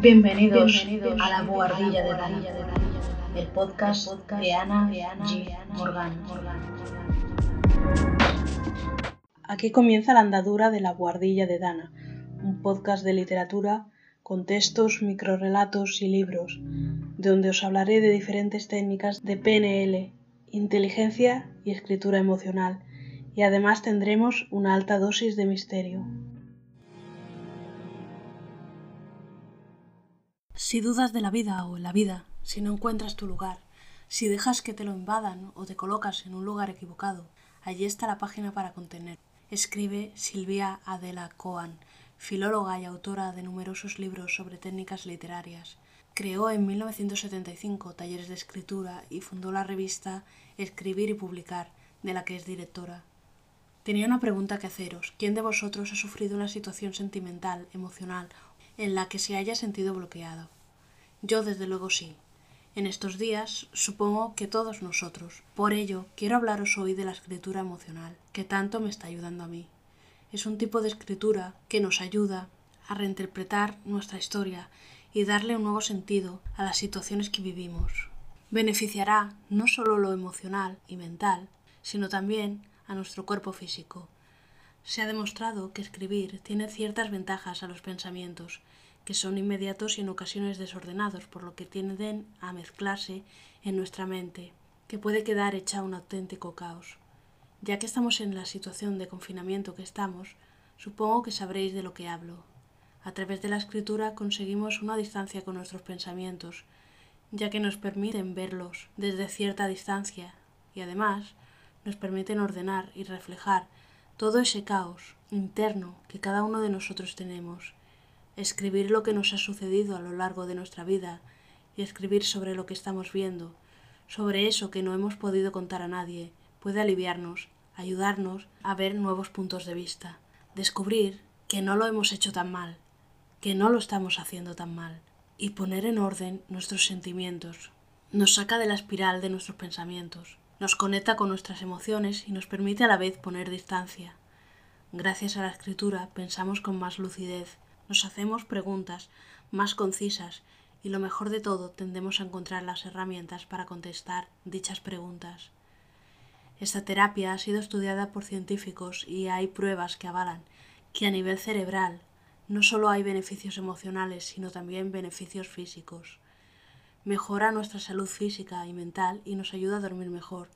Bienvenidos, a la Buhardilla de Dana, el podcast, de Ana G. Morgan. Aquí comienza la andadura de la Buhardilla de Dana, un podcast de literatura con textos, microrelatos y libros, donde os hablaré de diferentes técnicas de PNL, inteligencia y escritura emocional, y además tendremos una alta dosis de misterio. Si dudas de la vida o la vida, si no encuentras tu lugar, si dejas que te lo invadan o te colocas en un lugar equivocado, allí está la página para contener. Escribe Silvia Adela Coan, filóloga y autora de numerosos libros sobre técnicas literarias. Creó en 1975 talleres de escritura y fundó la revista Escribir y Publicar, de la que es directora. Tenía una pregunta que haceros. ¿Quién de vosotros ha sufrido una situación sentimental, emocional, en la que se haya sentido bloqueado? Yo desde luego sí. En estos días supongo que todos nosotros. Por ello, quiero hablaros hoy de la escritura emocional, que tanto me está ayudando a mí. Es un tipo de escritura que nos ayuda a reinterpretar nuestra historia y darle un nuevo sentido a las situaciones que vivimos. Beneficiará no solo lo emocional y mental, sino también a nuestro cuerpo físico. Se ha demostrado que escribir tiene ciertas ventajas a los pensamientos que son inmediatos y en ocasiones desordenados, por lo que tienden a mezclarse en nuestra mente, que puede quedar hecha un auténtico caos. Ya que estamos en la situación de confinamiento que estamos, supongo que sabréis de lo que hablo. A través de la escritura conseguimos una distancia con nuestros pensamientos, ya que nos permiten verlos desde cierta distancia y además nos permiten ordenar y reflejar todo ese caos interno que cada uno de nosotros tenemos escribir lo que nos ha sucedido a lo largo de nuestra vida y escribir sobre lo que estamos viendo, sobre eso que no hemos podido contar a nadie, puede aliviarnos, ayudarnos a ver nuevos puntos de vista, descubrir que no lo hemos hecho tan mal, que no lo estamos haciendo tan mal, y poner en orden nuestros sentimientos. Nos saca de la espiral de nuestros pensamientos, nos conecta con nuestras emociones y nos permite a la vez poner distancia. Gracias a la escritura pensamos con más lucidez, nos hacemos preguntas más concisas y lo mejor de todo tendemos a encontrar las herramientas para contestar dichas preguntas. Esta terapia ha sido estudiada por científicos y hay pruebas que avalan que a nivel cerebral no solo hay beneficios emocionales, sino también beneficios físicos. Mejora nuestra salud física y mental y nos ayuda a dormir mejor,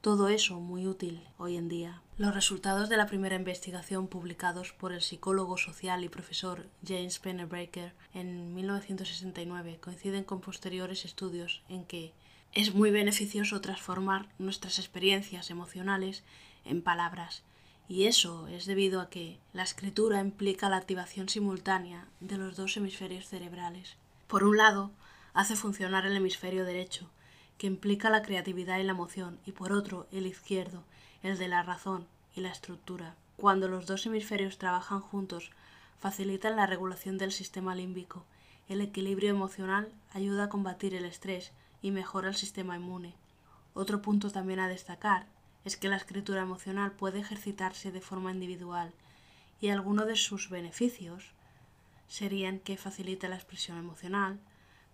todo eso muy útil hoy en día. Los resultados de la primera investigación publicados por el psicólogo social y profesor James Pennebaker en 1969 coinciden con posteriores estudios en que es muy beneficioso transformar nuestras experiencias emocionales en palabras y eso es debido a que la escritura implica la activación simultánea de los dos hemisferios cerebrales. Por un lado, hace funcionar el hemisferio derecho, que implica la creatividad y la emoción, y por otro el izquierdo, el de la razón y la estructura. Cuando los dos hemisferios trabajan juntos, facilitan la regulación del sistema límbico. El equilibrio emocional ayuda a combatir el estrés y mejora el sistema inmune. Otro punto también a destacar es que la escritura emocional puede ejercitarse de forma individual y algunos de sus beneficios serían que facilita la expresión emocional,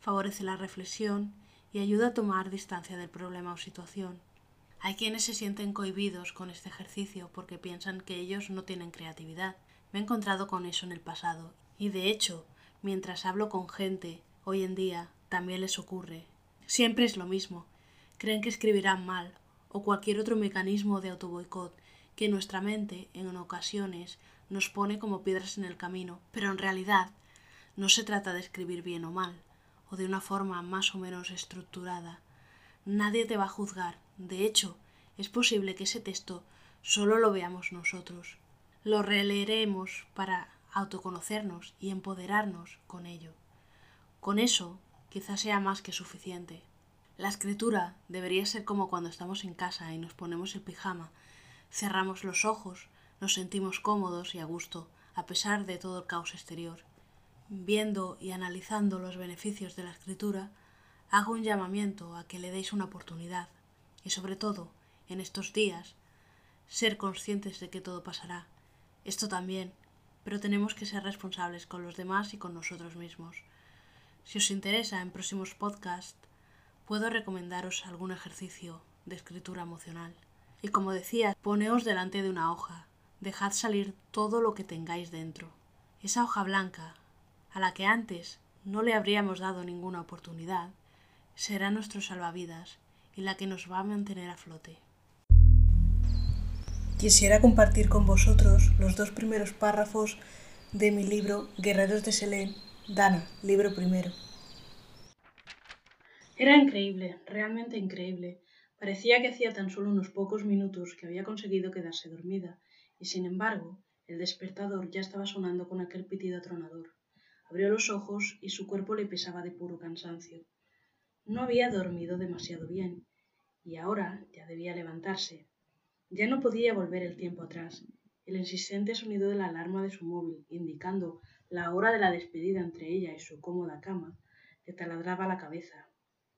favorece la reflexión y ayuda a tomar distancia del problema o situación. Hay quienes se sienten cohibidos con este ejercicio porque piensan que ellos no tienen creatividad. Me he encontrado con eso en el pasado y de hecho, mientras hablo con gente hoy en día, también les ocurre. Siempre es lo mismo. Creen que escribirán mal o cualquier otro mecanismo de autoboicot que nuestra mente en ocasiones nos pone como piedras en el camino, pero en realidad no se trata de escribir bien o mal, o de una forma más o menos estructurada. Nadie te va a juzgar. De hecho, es posible que ese texto solo lo veamos nosotros. Lo releeremos para autoconocernos y empoderarnos con ello. Con eso quizás sea más que suficiente. La escritura debería ser como cuando estamos en casa y nos ponemos el pijama, cerramos los ojos, nos sentimos cómodos y a gusto, a pesar de todo el caos exterior viendo y analizando los beneficios de la escritura, hago un llamamiento a que le deis una oportunidad y sobre todo, en estos días, ser conscientes de que todo pasará. Esto también, pero tenemos que ser responsables con los demás y con nosotros mismos. Si os interesa en próximos podcasts, puedo recomendaros algún ejercicio de escritura emocional. Y como decía, poneos delante de una hoja, dejad salir todo lo que tengáis dentro. Esa hoja blanca, a la que antes no le habríamos dado ninguna oportunidad, será nuestro salvavidas y la que nos va a mantener a flote. Quisiera compartir con vosotros los dos primeros párrafos de mi libro Guerreros de Selén, Dana, libro primero. Era increíble, realmente increíble. Parecía que hacía tan solo unos pocos minutos que había conseguido quedarse dormida, y sin embargo, el despertador ya estaba sonando con aquel pitido atronador. Abrió los ojos y su cuerpo le pesaba de puro cansancio. No había dormido demasiado bien, y ahora ya debía levantarse, ya no podía volver el tiempo atrás. El insistente sonido de la alarma de su móvil, indicando la hora de la despedida entre ella y su cómoda cama, le taladraba la cabeza.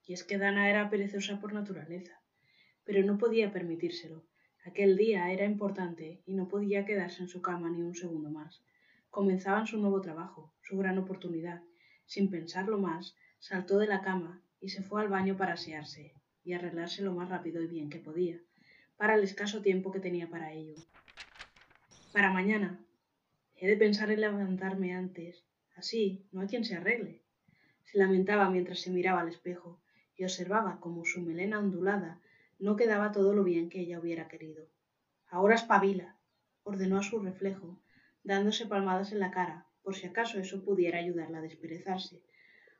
Y es que Dana era perezosa por naturaleza. Pero no podía permitírselo. Aquel día era importante y no podía quedarse en su cama ni un segundo más. Comenzaban su nuevo trabajo, su gran oportunidad. Sin pensarlo más, saltó de la cama y se fue al baño para asearse y arreglarse lo más rápido y bien que podía para el escaso tiempo que tenía para ello. Para mañana. He de pensar en levantarme antes. Así no hay quien se arregle. Se lamentaba mientras se miraba al espejo y observaba cómo su melena ondulada no quedaba todo lo bien que ella hubiera querido. Ahora espabila, ordenó a su reflejo, dándose palmadas en la cara, por si acaso eso pudiera ayudarla a desperezarse,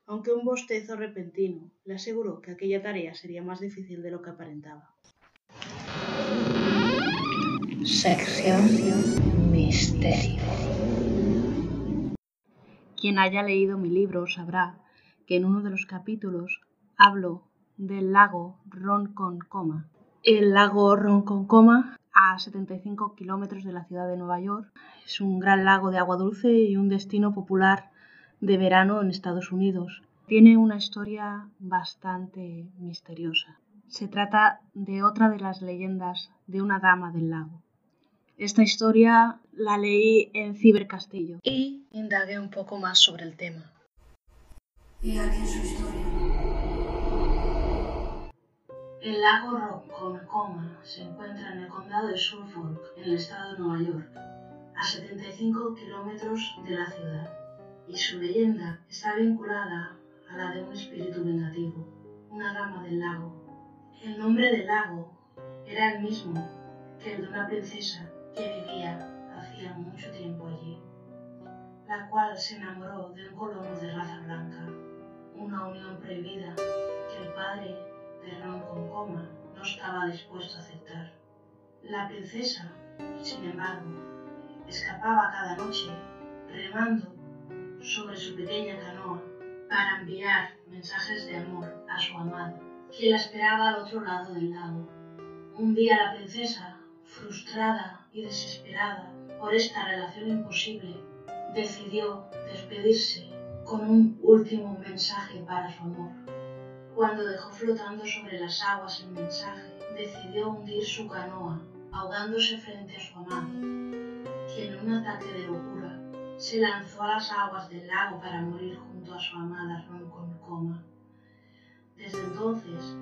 aunque un bostezo repentino le aseguró que aquella tarea sería más difícil de lo que aparentaba. Sección Misterio. Quien haya leído mi libro sabrá que en uno de los capítulos hablo del lago Ronkonkoma. El lago Ronkonkoma, a 75 kilómetros de la ciudad de Nueva York, es un gran lago de agua dulce y un destino popular de verano en Estados Unidos. Tiene una historia bastante misteriosa. Se trata de otra de las leyendas de una dama del lago. Esta historia la leí en Cibercastillo y indagué un poco más sobre el tema. Y aquí su historia. El lago Ronkonkoma se encuentra en el condado de Suffolk, en el estado de Nueva York, a 75 kilómetros de la ciudad, y su leyenda está vinculada a la de un espíritu vengativo, una dama del lago. El nombre del lago era el mismo que el de una princesa que vivía hacía mucho tiempo allí, la cual se enamoró de un colono de raza blanca, una unión prohibida que el padre con coma no estaba dispuesto a aceptar. La princesa, sin embargo, escapaba cada noche remando sobre su pequeña canoa para enviar mensajes de amor a su amado, que la esperaba al otro lado del lago. Un día la princesa, frustrada y desesperada por esta relación imposible, decidió despedirse con un último mensaje para su amor. Cuando dejó flotando sobre las aguas el mensaje, decidió hundir su canoa, ahogándose frente a su amado, quien en un ataque de locura se lanzó a las aguas del lago para morir junto a su amada coma. Desde entonces,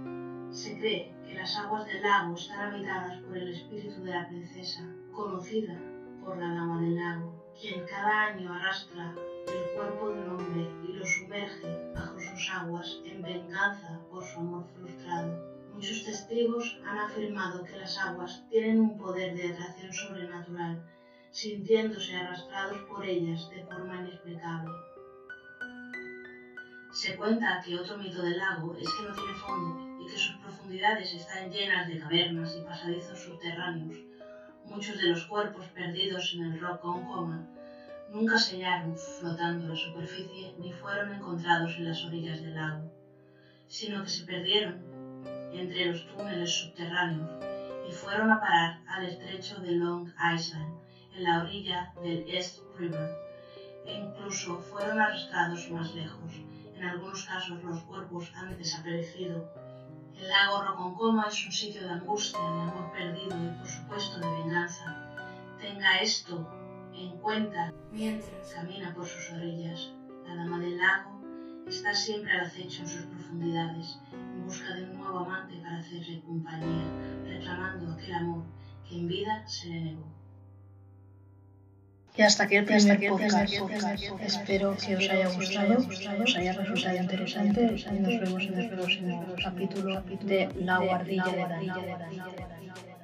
se cree que las aguas del lago están habitadas por el espíritu de la princesa, conocida por la dama del lago, quien cada año arrastra el cuerpo de un hombre y lo sumerge sus aguas en venganza por su amor frustrado. Muchos testigos han afirmado que las aguas tienen un poder de atracción sobrenatural, sintiéndose arrastrados por ellas de forma inexplicable. Se cuenta que otro mito del lago es que no tiene fondo y que sus profundidades están llenas de cavernas y pasadizos subterráneos. Muchos de los cuerpos perdidos en el rock con coma nunca se hallaron flotando en la superficie ni fueron encontrados en las orillas del lago, sino que se perdieron entre los túneles subterráneos y fueron a parar al estrecho de Long Island, en la orilla del East River, e incluso fueron arrastrados más lejos, en algunos casos los cuerpos han desaparecido. El lago Roconcoma es un sitio de angustia, de amor perdido y por supuesto de venganza. Tenga esto en cuenta mientras camina por sus orillas. La dama del lago está siempre al acecho en sus profundidades, en busca de un nuevo amante para hacerle compañía, reclamando aquel amor que en vida se le negó. Y hasta aquí el primer podcast. Espero que os haya gustado, os haya resultado interesante y nos vemos en el próximo capítulo de La Guardilla de Dani.